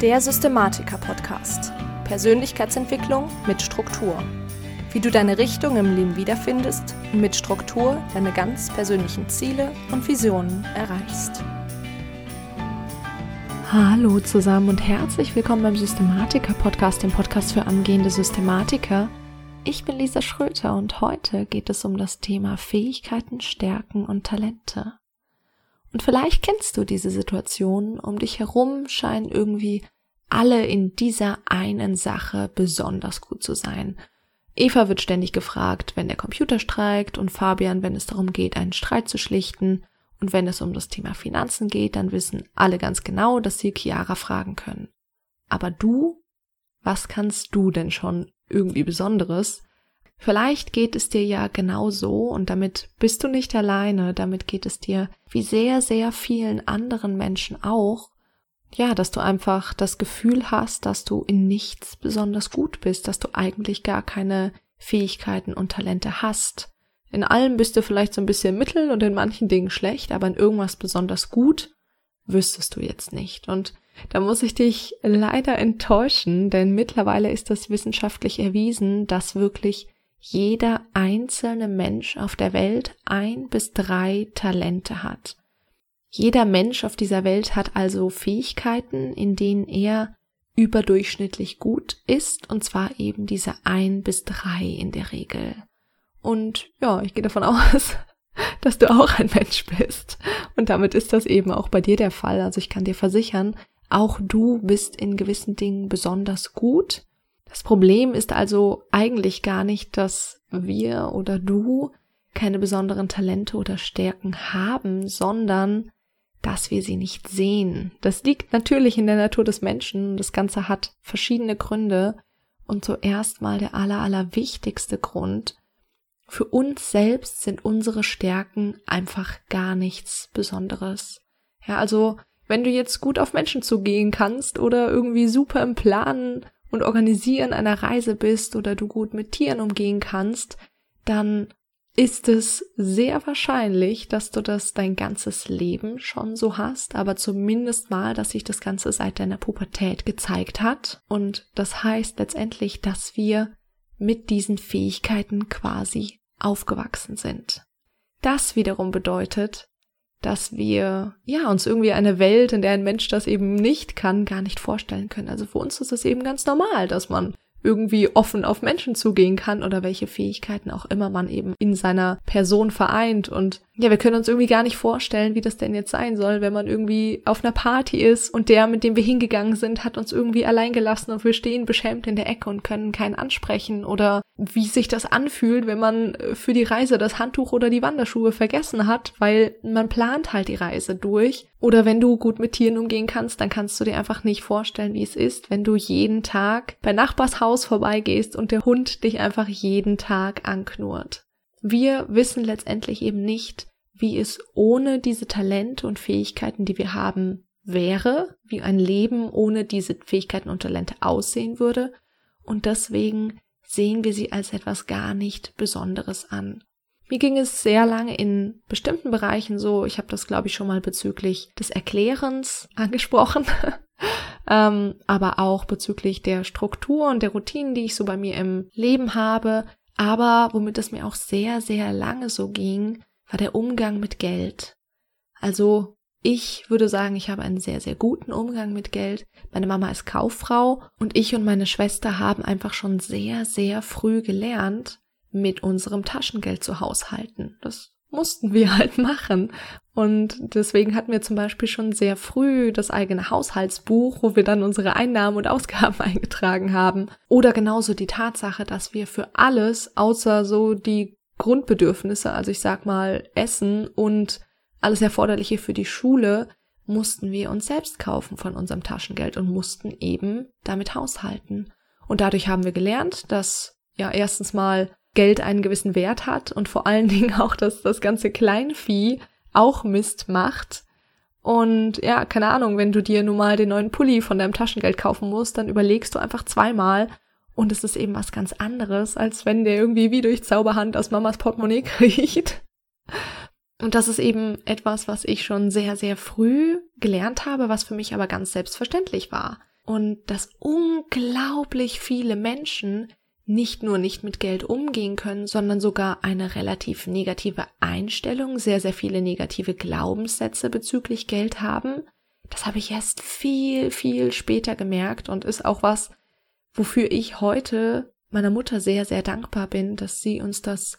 Der Systematiker-Podcast. Persönlichkeitsentwicklung mit Struktur. Wie du deine Richtung im Leben wiederfindest und mit Struktur deine ganz persönlichen Ziele und Visionen erreichst. Hallo zusammen und herzlich willkommen beim Systematiker-Podcast, dem Podcast für angehende Systematiker. Ich bin Lisa Schröter und heute geht es um das Thema Fähigkeiten, Stärken und Talente. Und vielleicht kennst du diese Situation, um dich herum scheinen irgendwie alle in dieser einen Sache besonders gut zu sein. Eva wird ständig gefragt, wenn der Computer streikt und Fabian, wenn es darum geht, einen Streit zu schlichten. Und wenn es um das Thema Finanzen geht, dann wissen alle ganz genau, dass sie Chiara fragen können. Aber du? Was kannst du denn schon irgendwie Besonderes? Vielleicht geht es dir ja genau so und damit bist du nicht alleine, damit geht es dir wie sehr, sehr vielen anderen Menschen auch. Ja, dass du einfach das Gefühl hast, dass du in nichts besonders gut bist, dass du eigentlich gar keine Fähigkeiten und Talente hast. In allem bist du vielleicht so ein bisschen mittel und in manchen Dingen schlecht, aber in irgendwas besonders gut wüsstest du jetzt nicht. Und da muss ich dich leider enttäuschen, denn mittlerweile ist das wissenschaftlich erwiesen, dass wirklich jeder einzelne Mensch auf der Welt ein bis drei Talente hat. Jeder Mensch auf dieser Welt hat also Fähigkeiten, in denen er überdurchschnittlich gut ist, und zwar eben diese ein bis drei in der Regel. Und ja, ich gehe davon aus, dass du auch ein Mensch bist. Und damit ist das eben auch bei dir der Fall. Also ich kann dir versichern, auch du bist in gewissen Dingen besonders gut das Problem ist also eigentlich gar nicht, dass wir oder du keine besonderen Talente oder Stärken haben, sondern dass wir sie nicht sehen. Das liegt natürlich in der Natur des Menschen. Das Ganze hat verschiedene Gründe. Und zuerst mal der aller, aller wichtigste Grund. Für uns selbst sind unsere Stärken einfach gar nichts Besonderes. Ja, also, wenn du jetzt gut auf Menschen zugehen kannst oder irgendwie super im Planen und Organisieren einer Reise bist oder du gut mit Tieren umgehen kannst, dann ist es sehr wahrscheinlich, dass du das dein ganzes Leben schon so hast, aber zumindest mal, dass sich das Ganze seit deiner Pubertät gezeigt hat. Und das heißt letztendlich, dass wir mit diesen Fähigkeiten quasi aufgewachsen sind. Das wiederum bedeutet, dass wir ja uns irgendwie eine Welt, in der ein Mensch das eben nicht kann, gar nicht vorstellen können. Also für uns ist es eben ganz normal, dass man irgendwie offen auf Menschen zugehen kann oder welche Fähigkeiten auch immer man eben in seiner Person vereint. Und ja, wir können uns irgendwie gar nicht vorstellen, wie das denn jetzt sein soll, wenn man irgendwie auf einer Party ist und der, mit dem wir hingegangen sind, hat uns irgendwie allein gelassen und wir stehen beschämt in der Ecke und können keinen ansprechen oder wie sich das anfühlt, wenn man für die Reise das Handtuch oder die Wanderschuhe vergessen hat, weil man plant halt die Reise durch. Oder wenn du gut mit Tieren umgehen kannst, dann kannst du dir einfach nicht vorstellen, wie es ist, wenn du jeden Tag bei Nachbars Haus vorbeigehst und der Hund dich einfach jeden Tag anknurrt. Wir wissen letztendlich eben nicht, wie es ohne diese Talente und Fähigkeiten, die wir haben, wäre, wie ein Leben ohne diese Fähigkeiten und Talente aussehen würde. Und deswegen sehen wir sie als etwas gar nicht Besonderes an. Mir ging es sehr lange in bestimmten Bereichen so, ich habe das glaube ich schon mal bezüglich des Erklärens angesprochen, ähm, aber auch bezüglich der Struktur und der Routinen, die ich so bei mir im Leben habe. Aber womit es mir auch sehr, sehr lange so ging, war der Umgang mit Geld. Also ich würde sagen, ich habe einen sehr, sehr guten Umgang mit Geld. Meine Mama ist Kauffrau und ich und meine Schwester haben einfach schon sehr, sehr früh gelernt, mit unserem Taschengeld zu haushalten. Das mussten wir halt machen. Und deswegen hatten wir zum Beispiel schon sehr früh das eigene Haushaltsbuch, wo wir dann unsere Einnahmen und Ausgaben eingetragen haben. Oder genauso die Tatsache, dass wir für alles, außer so die Grundbedürfnisse, also ich sag mal Essen und alles Erforderliche für die Schule mussten wir uns selbst kaufen von unserem Taschengeld und mussten eben damit haushalten. Und dadurch haben wir gelernt, dass ja erstens mal Geld einen gewissen Wert hat und vor allen Dingen auch, dass das ganze Kleinvieh auch Mist macht. Und ja, keine Ahnung, wenn du dir nun mal den neuen Pulli von deinem Taschengeld kaufen musst, dann überlegst du einfach zweimal und es ist eben was ganz anderes, als wenn der irgendwie wie durch Zauberhand aus Mamas Portemonnaie kriecht. Und das ist eben etwas, was ich schon sehr, sehr früh gelernt habe, was für mich aber ganz selbstverständlich war. und dass unglaublich viele Menschen nicht nur nicht mit Geld umgehen können, sondern sogar eine relativ negative Einstellung, sehr, sehr viele negative Glaubenssätze bezüglich Geld haben. Das habe ich erst viel, viel später gemerkt und ist auch was, wofür ich heute meiner Mutter sehr, sehr dankbar bin, dass sie uns das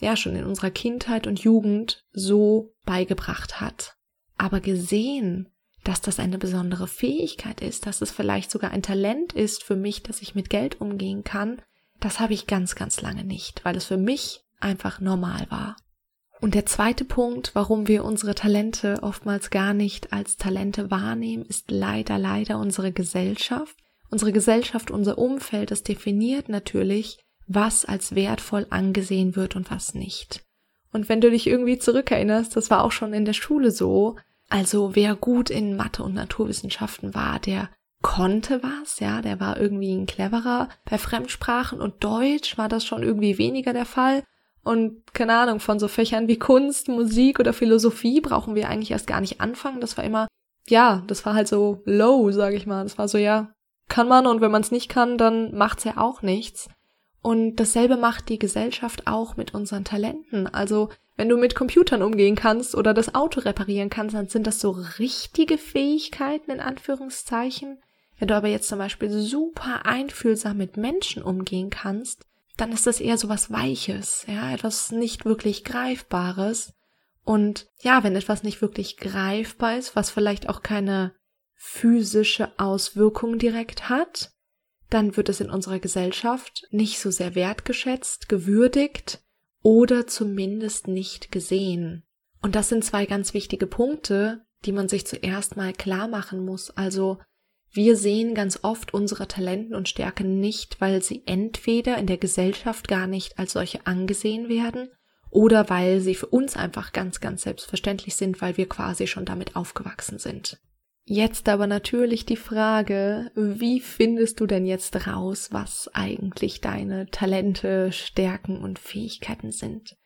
ja schon in unserer Kindheit und Jugend so beigebracht hat. Aber gesehen, dass das eine besondere Fähigkeit ist, dass es vielleicht sogar ein Talent ist für mich, dass ich mit Geld umgehen kann, das habe ich ganz, ganz lange nicht, weil es für mich einfach normal war. Und der zweite Punkt, warum wir unsere Talente oftmals gar nicht als Talente wahrnehmen, ist leider, leider unsere Gesellschaft. Unsere Gesellschaft, unser Umfeld, das definiert natürlich, was als wertvoll angesehen wird und was nicht. Und wenn du dich irgendwie zurückerinnerst, das war auch schon in der Schule so, also wer gut in Mathe und Naturwissenschaften war, der konnte was, ja, der war irgendwie ein cleverer. Bei Fremdsprachen und Deutsch war das schon irgendwie weniger der Fall. Und keine Ahnung, von so Fächern wie Kunst, Musik oder Philosophie brauchen wir eigentlich erst gar nicht anfangen. Das war immer, ja, das war halt so low, sag ich mal. Das war so, ja, kann man und wenn man es nicht kann, dann macht's ja auch nichts. Und dasselbe macht die Gesellschaft auch mit unseren Talenten. Also, wenn du mit Computern umgehen kannst oder das Auto reparieren kannst, dann sind das so richtige Fähigkeiten in Anführungszeichen. Wenn du aber jetzt zum Beispiel super einfühlsam mit Menschen umgehen kannst, dann ist das eher so was Weiches, ja, etwas nicht wirklich Greifbares. Und ja, wenn etwas nicht wirklich greifbar ist, was vielleicht auch keine physische Auswirkung direkt hat, dann wird es in unserer Gesellschaft nicht so sehr wertgeschätzt, gewürdigt oder zumindest nicht gesehen. Und das sind zwei ganz wichtige Punkte, die man sich zuerst mal klar machen muss. Also wir sehen ganz oft unsere Talenten und Stärken nicht, weil sie entweder in der Gesellschaft gar nicht als solche angesehen werden oder weil sie für uns einfach ganz, ganz selbstverständlich sind, weil wir quasi schon damit aufgewachsen sind. Jetzt aber natürlich die Frage, wie findest du denn jetzt raus, was eigentlich deine Talente, Stärken und Fähigkeiten sind?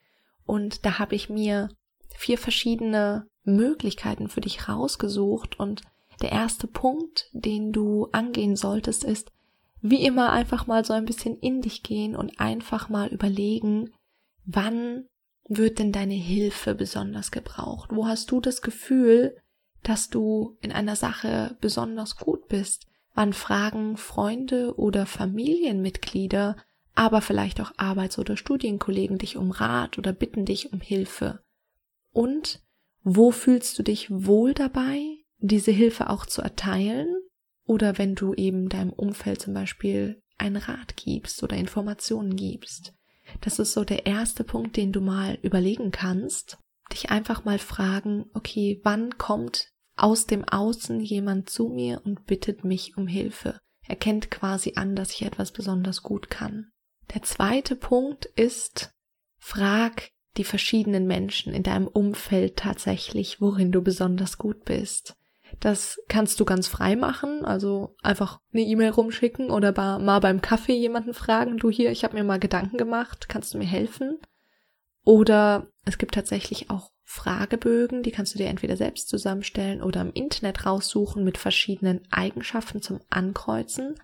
Und da habe ich mir vier verschiedene Möglichkeiten für dich rausgesucht und der erste Punkt, den du angehen solltest, ist, wie immer einfach mal so ein bisschen in dich gehen und einfach mal überlegen, wann wird denn deine Hilfe besonders gebraucht? Wo hast du das Gefühl, dass du in einer Sache besonders gut bist? Wann fragen Freunde oder Familienmitglieder, aber vielleicht auch Arbeits- oder Studienkollegen dich um Rat oder bitten dich um Hilfe? Und wo fühlst du dich wohl dabei, diese Hilfe auch zu erteilen oder wenn du eben deinem Umfeld zum Beispiel einen Rat gibst oder Informationen gibst. Das ist so der erste Punkt, den du mal überlegen kannst. Dich einfach mal fragen, okay, wann kommt aus dem Außen jemand zu mir und bittet mich um Hilfe? Er kennt quasi an, dass ich etwas besonders gut kann. Der zweite Punkt ist, frag die verschiedenen Menschen in deinem Umfeld tatsächlich, worin du besonders gut bist. Das kannst du ganz frei machen, also einfach eine E-Mail rumschicken oder mal beim Kaffee jemanden fragen, du hier, ich habe mir mal Gedanken gemacht, kannst du mir helfen? Oder es gibt tatsächlich auch Fragebögen, die kannst du dir entweder selbst zusammenstellen oder im Internet raussuchen mit verschiedenen Eigenschaften zum Ankreuzen.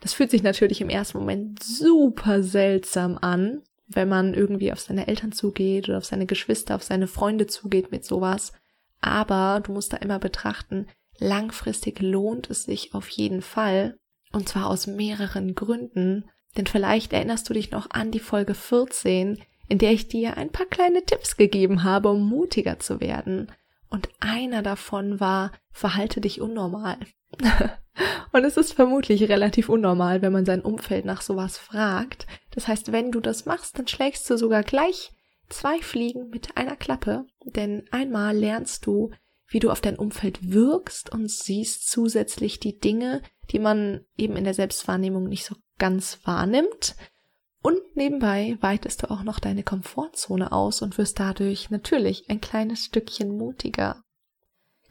Das fühlt sich natürlich im ersten Moment super seltsam an, wenn man irgendwie auf seine Eltern zugeht oder auf seine Geschwister, auf seine Freunde zugeht mit sowas. Aber du musst da immer betrachten, langfristig lohnt es sich auf jeden Fall. Und zwar aus mehreren Gründen. Denn vielleicht erinnerst du dich noch an die Folge 14, in der ich dir ein paar kleine Tipps gegeben habe, um mutiger zu werden. Und einer davon war, verhalte dich unnormal. und es ist vermutlich relativ unnormal, wenn man sein Umfeld nach sowas fragt. Das heißt, wenn du das machst, dann schlägst du sogar gleich zwei Fliegen mit einer Klappe, denn einmal lernst du, wie du auf dein Umfeld wirkst und siehst zusätzlich die Dinge, die man eben in der Selbstwahrnehmung nicht so ganz wahrnimmt. Und nebenbei weitest du auch noch deine Komfortzone aus und wirst dadurch natürlich ein kleines Stückchen mutiger.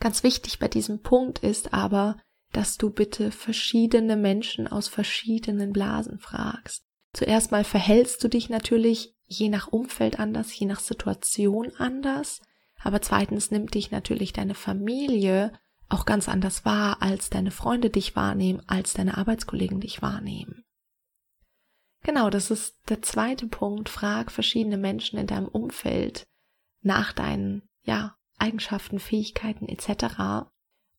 Ganz wichtig bei diesem Punkt ist aber, dass du bitte verschiedene Menschen aus verschiedenen Blasen fragst. Zuerst mal verhältst du dich natürlich je nach Umfeld anders, je nach Situation anders. Aber zweitens nimmt dich natürlich deine Familie auch ganz anders wahr, als deine Freunde dich wahrnehmen, als deine Arbeitskollegen dich wahrnehmen. Genau, das ist der zweite Punkt. Frag verschiedene Menschen in deinem Umfeld nach deinen, ja, Eigenschaften, Fähigkeiten etc.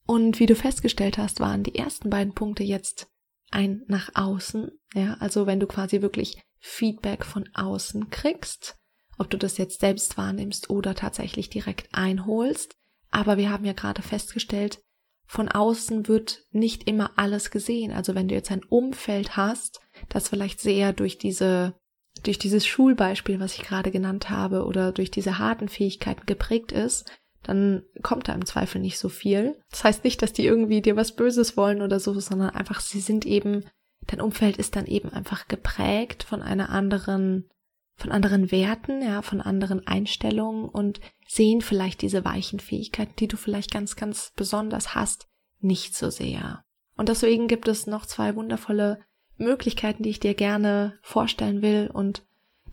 Und wie du festgestellt hast, waren die ersten beiden Punkte jetzt ein nach außen, ja, also wenn du quasi wirklich Feedback von außen kriegst, ob du das jetzt selbst wahrnimmst oder tatsächlich direkt einholst. Aber wir haben ja gerade festgestellt, von außen wird nicht immer alles gesehen. Also wenn du jetzt ein Umfeld hast, das vielleicht sehr durch diese, durch dieses Schulbeispiel, was ich gerade genannt habe, oder durch diese harten Fähigkeiten geprägt ist, dann kommt da im Zweifel nicht so viel. Das heißt nicht, dass die irgendwie dir was Böses wollen oder so, sondern einfach, sie sind eben, dein Umfeld ist dann eben einfach geprägt von einer anderen, von anderen Werten, ja, von anderen Einstellungen und sehen vielleicht diese weichen Fähigkeiten, die du vielleicht ganz, ganz besonders hast, nicht so sehr. Und deswegen gibt es noch zwei wundervolle Möglichkeiten, die ich dir gerne vorstellen will und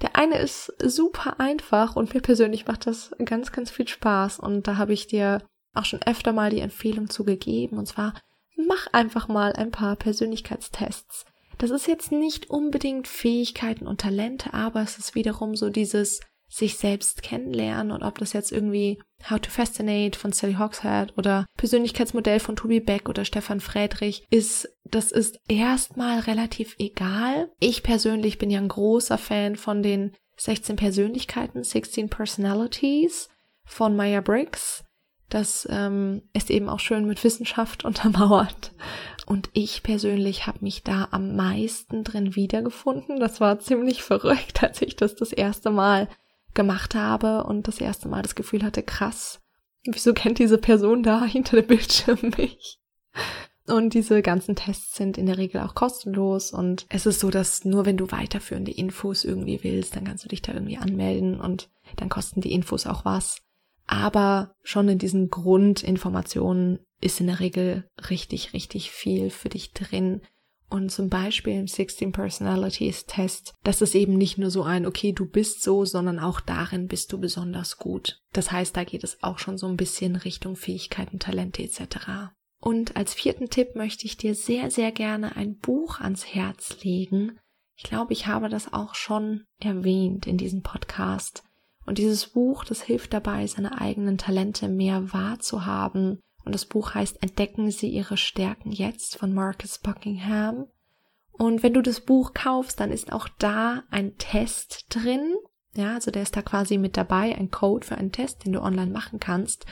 der eine ist super einfach und mir persönlich macht das ganz, ganz viel Spaß. Und da habe ich dir auch schon öfter mal die Empfehlung zugegeben. Und zwar, mach einfach mal ein paar Persönlichkeitstests. Das ist jetzt nicht unbedingt Fähigkeiten und Talente, aber es ist wiederum so dieses sich selbst kennenlernen und ob das jetzt irgendwie How to Fascinate von Sally Hawkshead oder Persönlichkeitsmodell von Tobi Beck oder Stefan Friedrich ist, das ist erstmal relativ egal. Ich persönlich bin ja ein großer Fan von den 16 Persönlichkeiten, 16 Personalities von Maya Briggs. Das ähm, ist eben auch schön mit Wissenschaft untermauert. Und ich persönlich habe mich da am meisten drin wiedergefunden. Das war ziemlich verrückt, als ich das das erste Mal gemacht habe und das erste Mal das Gefühl hatte, krass, wieso kennt diese Person da hinter dem Bildschirm mich? Und diese ganzen Tests sind in der Regel auch kostenlos und es ist so, dass nur wenn du weiterführende Infos irgendwie willst, dann kannst du dich da irgendwie anmelden und dann kosten die Infos auch was. Aber schon in diesen Grundinformationen ist in der Regel richtig, richtig viel für dich drin, und zum Beispiel im 16 Personalities Test, das ist eben nicht nur so ein, okay, du bist so, sondern auch darin bist du besonders gut. Das heißt, da geht es auch schon so ein bisschen Richtung Fähigkeiten, Talente etc. Und als vierten Tipp möchte ich dir sehr, sehr gerne ein Buch ans Herz legen. Ich glaube, ich habe das auch schon erwähnt in diesem Podcast. Und dieses Buch, das hilft dabei, seine eigenen Talente mehr wahrzuhaben und das Buch heißt Entdecken Sie Ihre Stärken jetzt von Marcus Buckingham. Und wenn du das Buch kaufst, dann ist auch da ein Test drin. Ja, also der ist da quasi mit dabei, ein Code für einen Test, den du online machen kannst.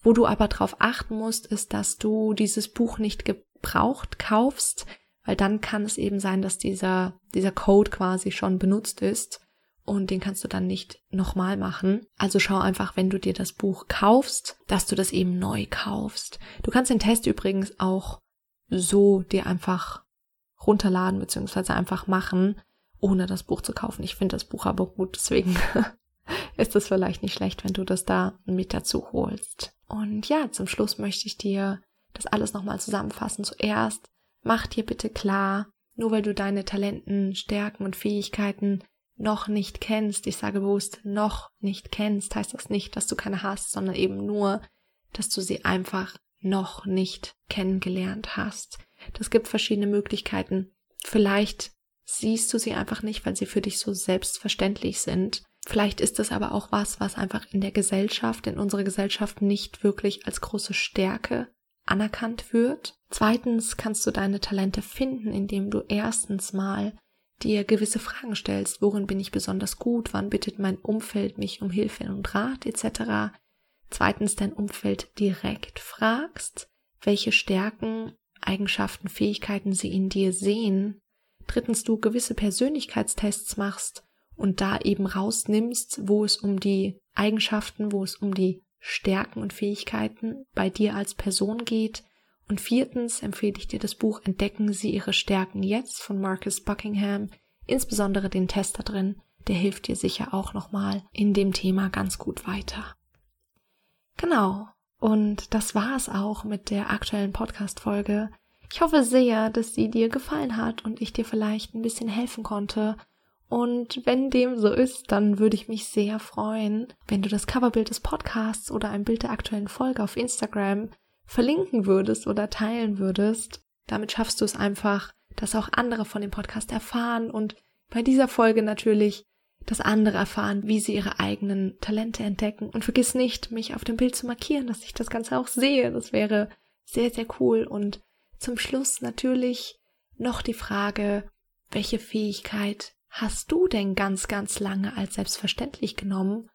Wo du aber darauf achten musst, ist, dass du dieses Buch nicht gebraucht kaufst, weil dann kann es eben sein, dass dieser, dieser Code quasi schon benutzt ist und den kannst du dann nicht nochmal machen. Also schau einfach, wenn du dir das Buch kaufst, dass du das eben neu kaufst. Du kannst den Test übrigens auch so dir einfach runterladen bzw. einfach machen, ohne das Buch zu kaufen. Ich finde das Buch aber gut, deswegen ist es vielleicht nicht schlecht, wenn du das da mit dazu holst. Und ja, zum Schluss möchte ich dir das alles nochmal zusammenfassen. Zuerst mach dir bitte klar, nur weil du deine Talenten, Stärken und Fähigkeiten noch nicht kennst, ich sage bewusst noch nicht kennst, heißt das nicht, dass du keine hast, sondern eben nur, dass du sie einfach noch nicht kennengelernt hast. Das gibt verschiedene Möglichkeiten. Vielleicht siehst du sie einfach nicht, weil sie für dich so selbstverständlich sind. Vielleicht ist es aber auch was, was einfach in der Gesellschaft, in unserer Gesellschaft nicht wirklich als große Stärke anerkannt wird. Zweitens kannst du deine Talente finden, indem du erstens mal dir gewisse Fragen stellst, worin bin ich besonders gut, wann bittet mein Umfeld mich um Hilfe und Rat etc. Zweitens dein Umfeld direkt fragst, welche Stärken, Eigenschaften, Fähigkeiten sie in dir sehen. Drittens du gewisse Persönlichkeitstests machst und da eben rausnimmst, wo es um die Eigenschaften, wo es um die Stärken und Fähigkeiten bei dir als Person geht und viertens empfehle ich dir das Buch Entdecken Sie Ihre Stärken jetzt von Marcus Buckingham, insbesondere den Test da drin, der hilft dir sicher auch nochmal in dem Thema ganz gut weiter. Genau. Und das war es auch mit der aktuellen Podcast-Folge. Ich hoffe sehr, dass sie dir gefallen hat und ich dir vielleicht ein bisschen helfen konnte. Und wenn dem so ist, dann würde ich mich sehr freuen, wenn du das Coverbild des Podcasts oder ein Bild der aktuellen Folge auf Instagram verlinken würdest oder teilen würdest. Damit schaffst du es einfach, dass auch andere von dem Podcast erfahren und bei dieser Folge natürlich, dass andere erfahren, wie sie ihre eigenen Talente entdecken. Und vergiss nicht, mich auf dem Bild zu markieren, dass ich das Ganze auch sehe. Das wäre sehr, sehr cool. Und zum Schluss natürlich noch die Frage, welche Fähigkeit hast du denn ganz, ganz lange als selbstverständlich genommen,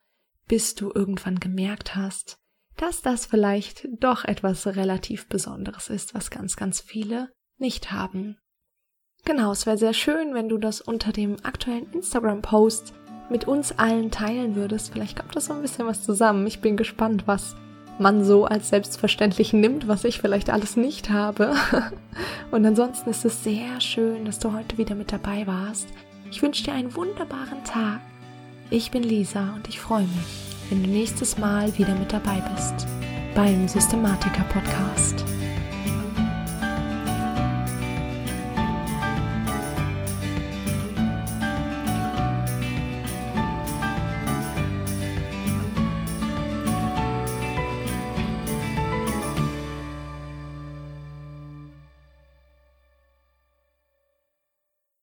bis du irgendwann gemerkt hast, dass das vielleicht doch etwas relativ Besonderes ist, was ganz, ganz viele nicht haben. Genau, es wäre sehr schön, wenn du das unter dem aktuellen Instagram-Post mit uns allen teilen würdest. Vielleicht kommt das so ein bisschen was zusammen. Ich bin gespannt, was man so als selbstverständlich nimmt, was ich vielleicht alles nicht habe. Und ansonsten ist es sehr schön, dass du heute wieder mit dabei warst. Ich wünsche dir einen wunderbaren Tag. Ich bin Lisa und ich freue mich, wenn du nächstes Mal wieder mit dabei bist beim Systematiker Podcast.